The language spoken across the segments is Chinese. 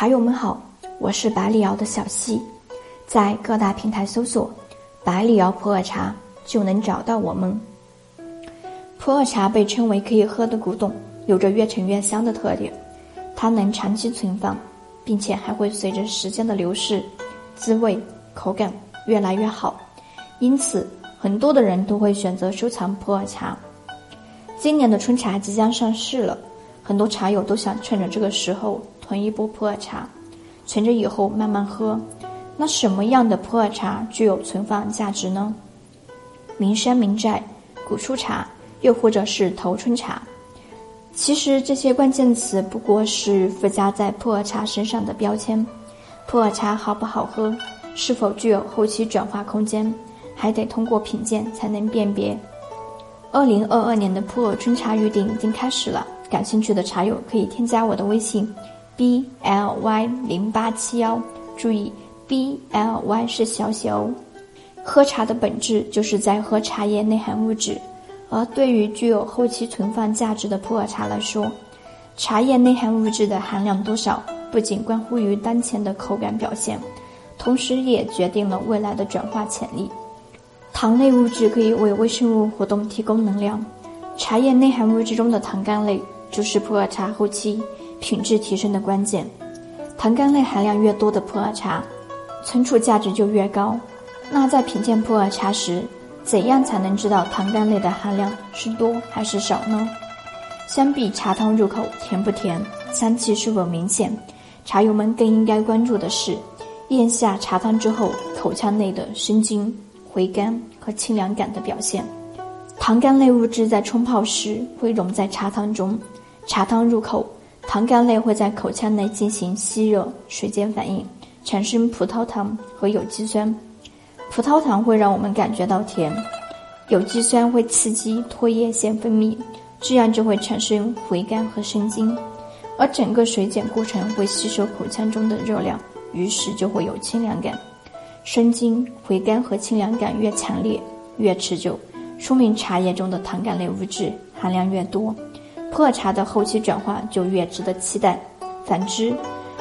茶友们好，我是百里瑶的小溪，在各大平台搜索“百里瑶普洱茶”就能找到我们。普洱茶被称为可以喝的古董，有着越陈越香的特点，它能长期存放，并且还会随着时间的流逝，滋味口感越来越好，因此很多的人都会选择收藏普洱茶。今年的春茶即将上市了，很多茶友都想趁着这个时候。囤一波普洱茶，存着以后慢慢喝。那什么样的普洱茶具有存放价值呢？名山名寨、古树茶，又或者是头春茶。其实这些关键词不过是附加在普洱茶身上的标签。普洱茶好不好喝，是否具有后期转化空间，还得通过品鉴才能辨别。二零二二年的普洱春茶预定已经开始了，感兴趣的茶友可以添加我的微信。B l y 零八七幺，注意 b l y 是小写哦。喝茶的本质就是在喝茶叶内含物质，而对于具有后期存放价值的普洱茶来说，茶叶内含物质的含量多少，不仅关乎于当前的口感表现，同时也决定了未来的转化潜力。糖类物质可以为微生物活动提供能量，茶叶内含物质中的糖苷类就是普洱茶后期。品质提升的关键，糖苷类含量越多的普洱茶，存储价值就越高。那在品鉴普洱茶时，怎样才能知道糖苷类的含量是多还是少呢？相比茶汤入口甜不甜、香气是否明显，茶友们更应该关注的是，咽下茶汤之后口腔内的生津、回甘和清凉感的表现。糖苷类物质在冲泡时会溶在茶汤中，茶汤入口。糖苷类会在口腔内进行吸热、水解反应，产生葡萄糖和有机酸。葡萄糖会让我们感觉到甜，有机酸会刺激唾液腺分泌，这样就会产生回甘和生津。而整个水解过程会吸收口腔中的热量，于是就会有清凉感。生津、回甘和清凉感越强烈、越持久，说明茶叶中的糖苷类物质含量越多。普洱茶的后期转化就越值得期待。反之，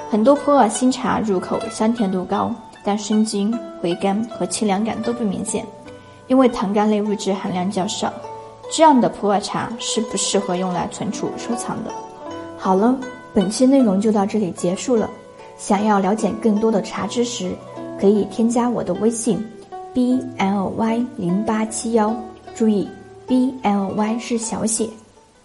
很多普洱新茶入口香甜度高，但生津、回甘和清凉感都不明显，因为糖苷类物质含量较少。这样的普洱茶是不适合用来存储收藏的。好了，本期内容就到这里结束了。想要了解更多的茶知识，可以添加我的微信：b l y 零八七幺，注意 b l y 是小写。